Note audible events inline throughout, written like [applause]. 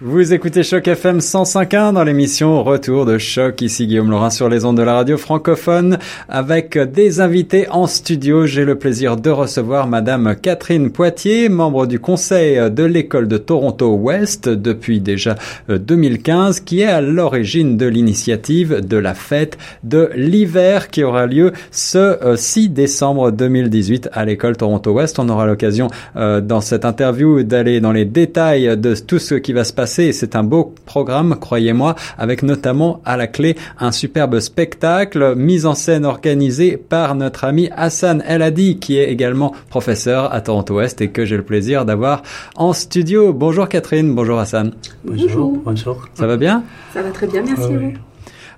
Vous écoutez Choc FM 105.1 dans l'émission Retour de Choc. Ici Guillaume Laurin sur les ondes de la radio francophone avec des invités en studio. J'ai le plaisir de recevoir Madame Catherine Poitier, membre du conseil de l'école de Toronto Ouest depuis déjà 2015, qui est à l'origine de l'initiative de la fête de l'hiver qui aura lieu ce 6 euh, décembre 2018 à l'école Toronto Ouest. On aura l'occasion euh, dans cette interview d'aller dans les détails de tout ce qui va se passer c'est un beau programme, croyez-moi, avec notamment à la clé un superbe spectacle mis en scène organisé par notre ami Hassan Eladi, qui est également professeur à Toronto Ouest et que j'ai le plaisir d'avoir en studio. Bonjour Catherine, bonjour Hassan. Bonjour. Bonjour. Ça va bien? Ça va très bien, merci à vous.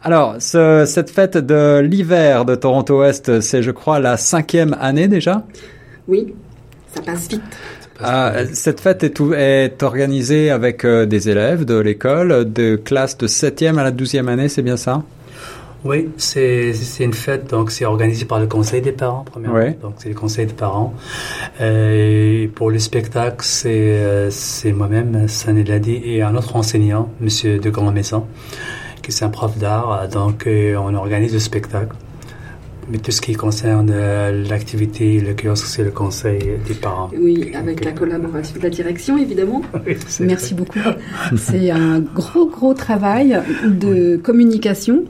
Alors, ce, cette fête de l'hiver de Toronto Ouest, c'est, je crois, la cinquième année déjà? Oui, ça passe vite. Ah, cette fête est, est organisée avec euh, des élèves de l'école, de classe de 7e à la 12e année, c'est bien ça? Oui, c'est une fête, donc c'est organisé par le conseil des parents, premièrement. Donc c'est le conseil des parents. Euh, et pour le spectacle, c'est euh, moi-même, Sané Ladi, et un autre enseignant, Monsieur de Grand Maison, qui est un prof d'art. Donc on organise le spectacle. Mais tout ce qui concerne euh, l'activité, le kiosque, c'est le conseil des parents. Oui, avec la collaboration de la direction, évidemment. [laughs] Merci beaucoup. C'est un gros, gros travail de communication.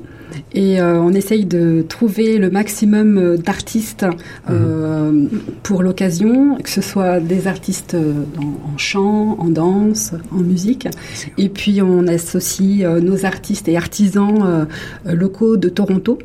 Et euh, on essaye de trouver le maximum d'artistes euh, mhm. pour l'occasion, que ce soit des artistes en chant, en danse, en musique. Et puis on associe nos artistes et artisans locaux de Toronto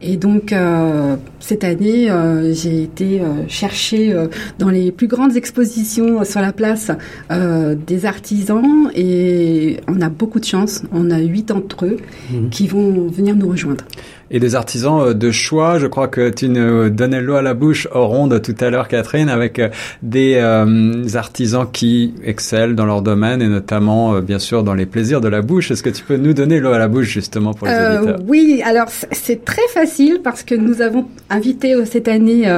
et donc, euh, cette année, euh, j'ai été euh, chercher dans les plus grandes expositions sur la place des artisans et on a beaucoup de chance. On a huit d'entre eux mhm. qui vont venir nous rejoindre et des artisans euh, de choix. Je crois que tu nous donnais l'eau à la bouche au ronde tout à l'heure, Catherine, avec euh, des euh, artisans qui excellent dans leur domaine et notamment, bien sûr, dans les plaisirs de la bouche. Est-ce que tu peux nous donner l'eau à la bouche justement pour les auditeurs? Oui, alors c'est très facile parce que nous avons invité cette année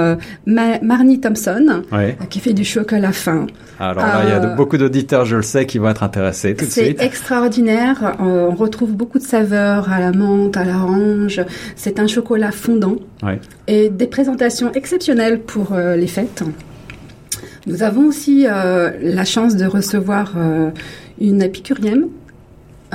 Marnie Thompson, qui fait du chocolat fin. Alors là, il y a beaucoup d'auditeurs, je le sais, qui vont être intéressés tout de suite. C'est extraordinaire. on retrouve beaucoup de saveurs à la menthe, à l'orange, c'est un chocolat fondant et des présentations exceptionnelles pour euh, les fêtes. Nous avons aussi euh, la chance de recevoir euh, une épicurienne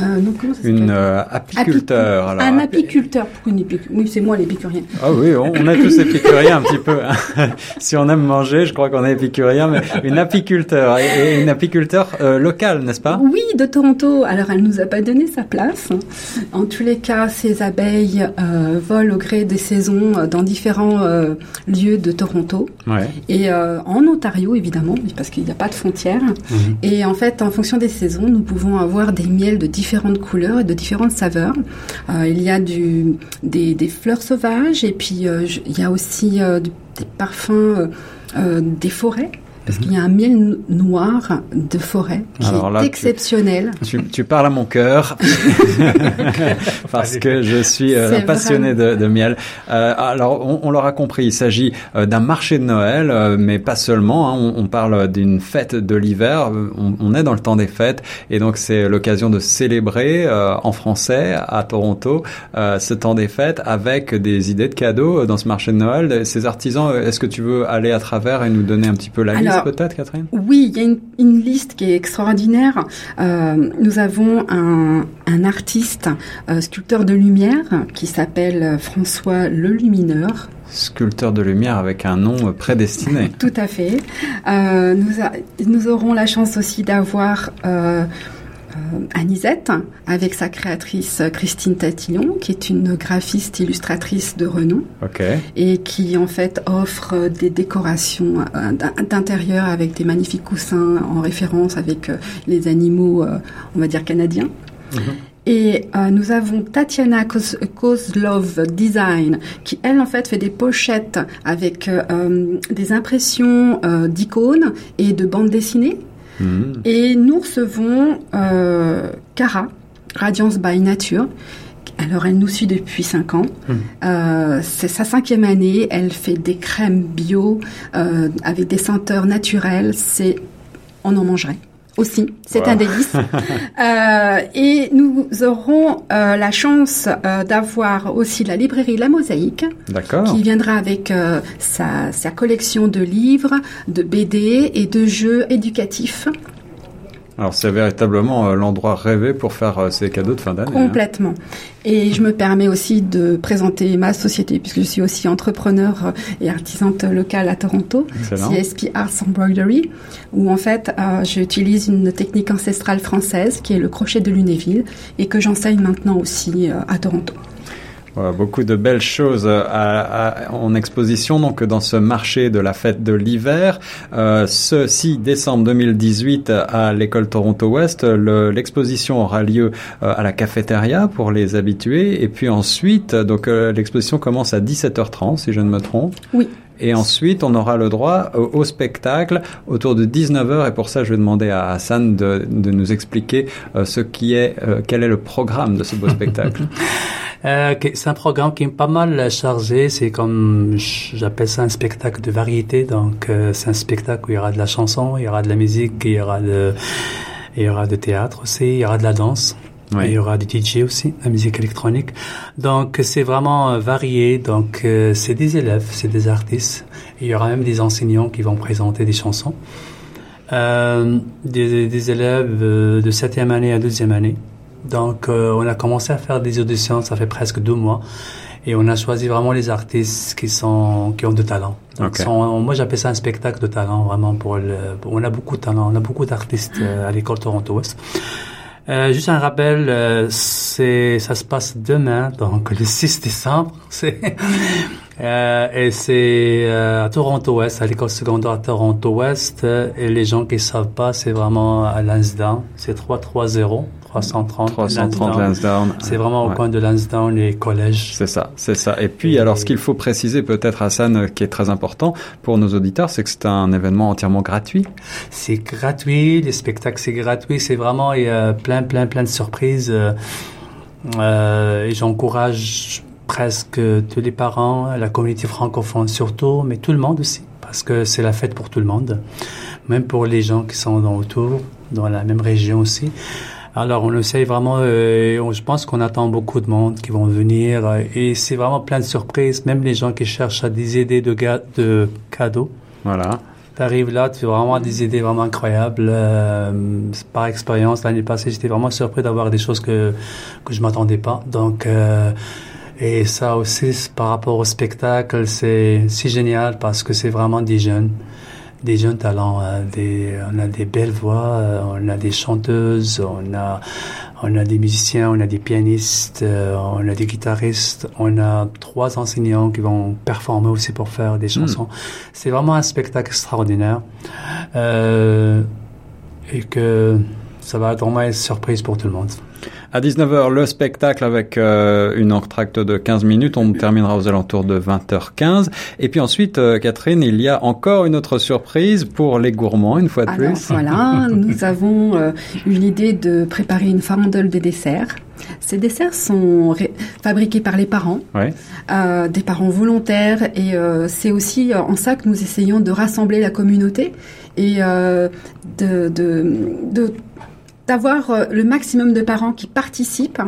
euh, une euh, apiculteur. alors, un apiculteur pour une Oui, c'est moi l'épicurien. Ah oui, on, est tous épicuriens un petit peu. Hein. [laughs] si on aime manger, je crois qu'on est épicurien, mais une apiculteur et, une apiculteur euh, locale, n'est-ce pas? Oui, de Toronto. Alors, elle nous a pas donné sa place. En tous les cas, ces abeilles volent au gré des saisons dans différents lieux de Toronto. Ouais. Et en Ontario, évidemment, parce qu'il n'y a pas de frontières. Mhm. Et en fait, en fonction des saisons, nous pouvons avoir des miels de différentes couleurs et de différentes saveurs. Euh, il y a des, fleurs sauvages et puis euh, il y a aussi euh, des parfums des forêts parce qu'il y a un miel noir de forêt qui est exceptionnel. Tu, parles à mon cœur [laughs] [laughs] parce que je suis euh, passionné de, miel. Euh, alors, on, on l'aura compris, il s'agit euh, d'un marché de Noël, euh, mais pas seulement. Hein, on, parle d'une fête de l'hiver. On, on, est dans le temps des fêtes et donc c'est l'occasion de célébrer en français à Toronto ce temps des fêtes avec des idées de cadeaux dans ce marché de Noël. Ces artisans, est-ce que tu veux aller à travers et nous donner un petit peu la liste peut-être, Catherine? Oui, il y a une, liste qui est extraordinaire. Euh, nous avons un, artiste, euh, sculpteur de lumière, qui s'appelle François Le Lumineur. Sculpteur de lumière avec un nom prédestiné. [laughs] Tout à fait. Euh, nous, nous, aurons la chance aussi d'avoir euh, Anisette, avec sa créatrice Christine Tatillon, qui est une graphiste illustratrice de renom, et qui en fait offre des décorations euh, d'intérieur avec des magnifiques coussins en référence avec euh, les animaux, on va dire canadiens. Mhm. Et nous avons Tatiana Kozlov Design, qui elle en fait fait des pochettes avec des impressions d'icônes et de bandes dessinées. Mm. Et nous recevons euh, Cara, Radiance by Nature. Alors, elle nous suit depuis 5 ans. Mm. Euh, c'est sa cinquième année. Elle fait des crèmes bio euh, avec des senteurs naturelles. C'est, on en mangerait aussi. C'est un délice. [laughs] euh, et nous aurons euh, la chance euh, d'avoir aussi la librairie La Mosaïque, qui viendra avec sa, sa collection de livres, de BD et de jeux éducatifs. Alors c'est véritablement euh, l'endroit rêvé pour faire euh, ces cadeaux de fin d'année. Hein. Complètement. Et je me permets aussi de présenter ma société puisque je suis aussi entrepreneur euh, et artisante locale à Toronto, CSP Arts Embroidery, où en fait j'utilise une technique ancestrale française qui est le crochet de Lunéville et que j'enseigne maintenant aussi à Toronto beaucoup de belles choses en exposition donc dans ce marché de la fête de l'hiver. Euh, ce 6 décembre 2018 à l'école Toronto Ouest, l'exposition aura lieu euh, à la cafétéria pour les habitués et puis ensuite donc euh, l'exposition commence à 17h30 si je ne me trompe. Oui. Et ensuite, on aura le droit au, spectacle autour de 19h. Et pour ça, je vais demander à Hassan de, nous expliquer euh, ce qui est, quel est le programme de ce beau spectacle. [laughs] Euh, c'est un programme qui est pas mal chargé. C'est comme, j'appelle ça un spectacle de variété. Donc, euh, c'est un spectacle où il y aura de la chanson, il y aura de la musique, il y aura de, il y aura de théâtre aussi, il y aura de la danse. Il y aura du DJ aussi, la musique électronique. Donc c'est vraiment euh, varié. Donc euh, c'est des élèves, c'est des artistes. il y aura même des enseignants qui vont présenter des chansons. Euh, des, des, élèves de septième année à deuxième année. Donc, euh, on a commencé à faire des auditions, ça fait presque deux mois. Et on a choisi vraiment les artistes qui sont qui ont de talent. Donc, moi, j'appelle ça un spectacle de talent, vraiment. Pour le, on a beaucoup de talent, on a beaucoup d'artistes euh, à l'école Toronto Ouest. Euh, juste un rappel, euh, ça se passe demain, donc le 6 décembre. [laughs] Euh, et c'est à Toronto Ouest, à l'école secondaire à Toronto Ouest. et les gens qui savent pas, c'est vraiment à Lansdowne. C'est 330 330. 330 Lansdowne. C'est vraiment au coin de Lansdowne et collège. C'est ça, c'est ça. Et puis, alors, ce qu'il faut préciser peut-être, Hassan, qui est très important pour nos auditeurs, c'est que c'est un événement entièrement gratuit. C'est gratuit, les spectacles, c'est gratuit. C'est vraiment, il y a plein, plein, plein de surprises. Euh, euh et j'encourage presque tous les parents, la communauté francophone surtout, mais tout le monde aussi, parce que c'est la fête pour tout le monde, même pour les gens qui sont dans autour, dans la même région aussi. Alors on essaye vraiment, euh, je pense qu'on attend beaucoup de monde qui vont venir euh, et c'est vraiment plein de surprises, même les gens qui cherchent à des idées de, de cadeaux. Voilà. Tu arrives là, tu as vraiment des idées vraiment incroyables. Euh, par expérience, l'année passée, j'étais vraiment surpris d'avoir des choses que, que je m'attendais pas. Donc, euh, et ça aussi, par rapport au spectacle, c'est génial parce que c'est vraiment des jeunes des jeunes talents. Hein, des, on a des belles voix, euh, on a des chanteuses, on a, on a des musiciens, on a des pianistes, euh, on a des guitaristes, on a trois enseignants qui vont performer aussi pour faire des hmm. chansons. C'est vraiment un spectacle extraordinaire euh, et que ça va être vraiment une surprise pour tout le monde. À 19h, le spectacle avec euh, une entracte de 15 minutes. On terminera aux alentours de 20h15. Et puis ensuite, euh, Catherine, il y a encore une autre surprise pour les gourmands, une fois de plus. Voilà, nous [laughs] avons euh, eu l'idée de préparer une farandole de desserts. Ces desserts sont fabriqués par les parents, euh, des parents volontaires, et euh, c'est aussi en ça que nous essayons de rassembler la communauté et euh, de, de, de d'avoir euh, le maximum de parents qui participent,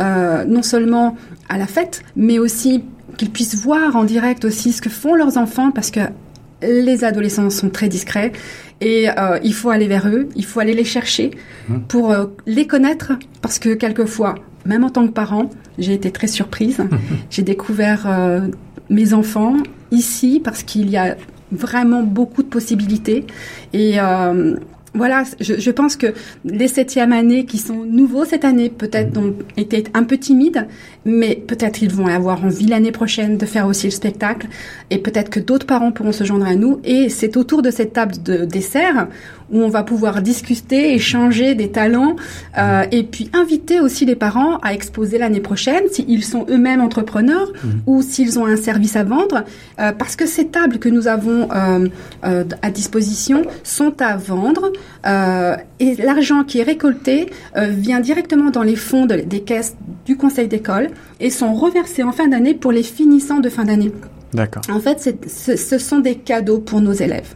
euh, non seulement à la fête, mais aussi qu'ils puissent voir en direct aussi ce que font leurs enfants, parce que les adolescents sont très discrets et euh, il faut aller vers eux, il faut aller les chercher mmh. pour les connaître, parce que quelquefois, même en tant que parent, j'ai été très surprise. [laughs] j'ai découvert mes enfants ici parce qu'il y a vraiment beaucoup de possibilités et voilà, je, je, pense que les septièmes années qui sont nouveaux cette année, peut-être ont été un peu timides, mais peut-être ils vont avoir envie l'année prochaine de faire aussi le spectacle, et peut-être que d'autres parents pourront se joindre à nous. Et c'est autour de cette table de dessert où on va pouvoir discuter, échanger des talents, euh, et puis inviter aussi les parents à exposer l'année prochaine s'ils sont eux-mêmes entrepreneurs mmh. ou s'ils ont un service à vendre, euh, parce que ces tables que nous avons euh, à disposition sont à vendre, et l'argent qui est récolté vient directement dans les fonds des caisses du conseil d'école et sont reversés en fin d'année pour les finissants de fin d'année. D'accord. En fait, ce sont des cadeaux pour nos élèves.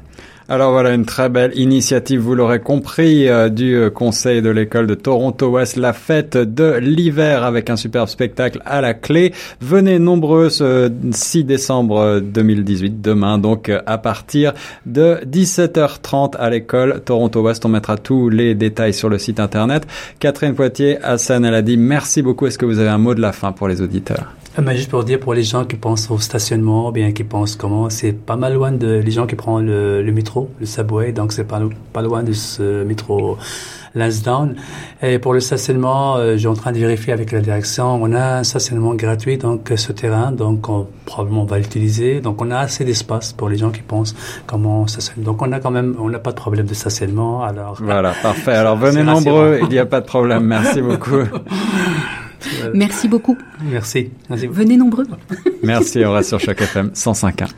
Alors voilà, une très belle initiative, vous l'aurez compris, euh, du euh, conseil de l'école de Toronto West, la fête de l'hiver avec un superbe spectacle à la clé. Venez nombreux ce 6 décembre 2018, demain donc à partir de 17h30 à l'école Toronto West. On mettra tous les détails sur le site internet. Catherine Poitier, Hassan dit merci beaucoup. Est-ce que vous avez un mot de la fin pour les auditeurs? Mais juste pour dire pour les gens qui pensent au stationnement, bien qui pensent comment, c'est pas mal loin de les gens qui prennent le, le métro, le subway, donc c'est pas pas loin de ce métro Lansdowne. Et pour le stationnement, euh, j'ai en train de vérifier avec la direction. On a un stationnement gratuit donc ce terrain, donc on, probablement on va l'utiliser. Donc on a assez d'espace pour les gens qui pensent comment stationner. Donc on a quand même, on n'a pas de problème de stationnement. Alors voilà, [laughs] parfait. Alors venez nombreux, il n'y a pas de problème. Merci beaucoup. [laughs] Merci beaucoup. Merci. Venez nombreux. Merci, on reste sur chaque FM 105.1.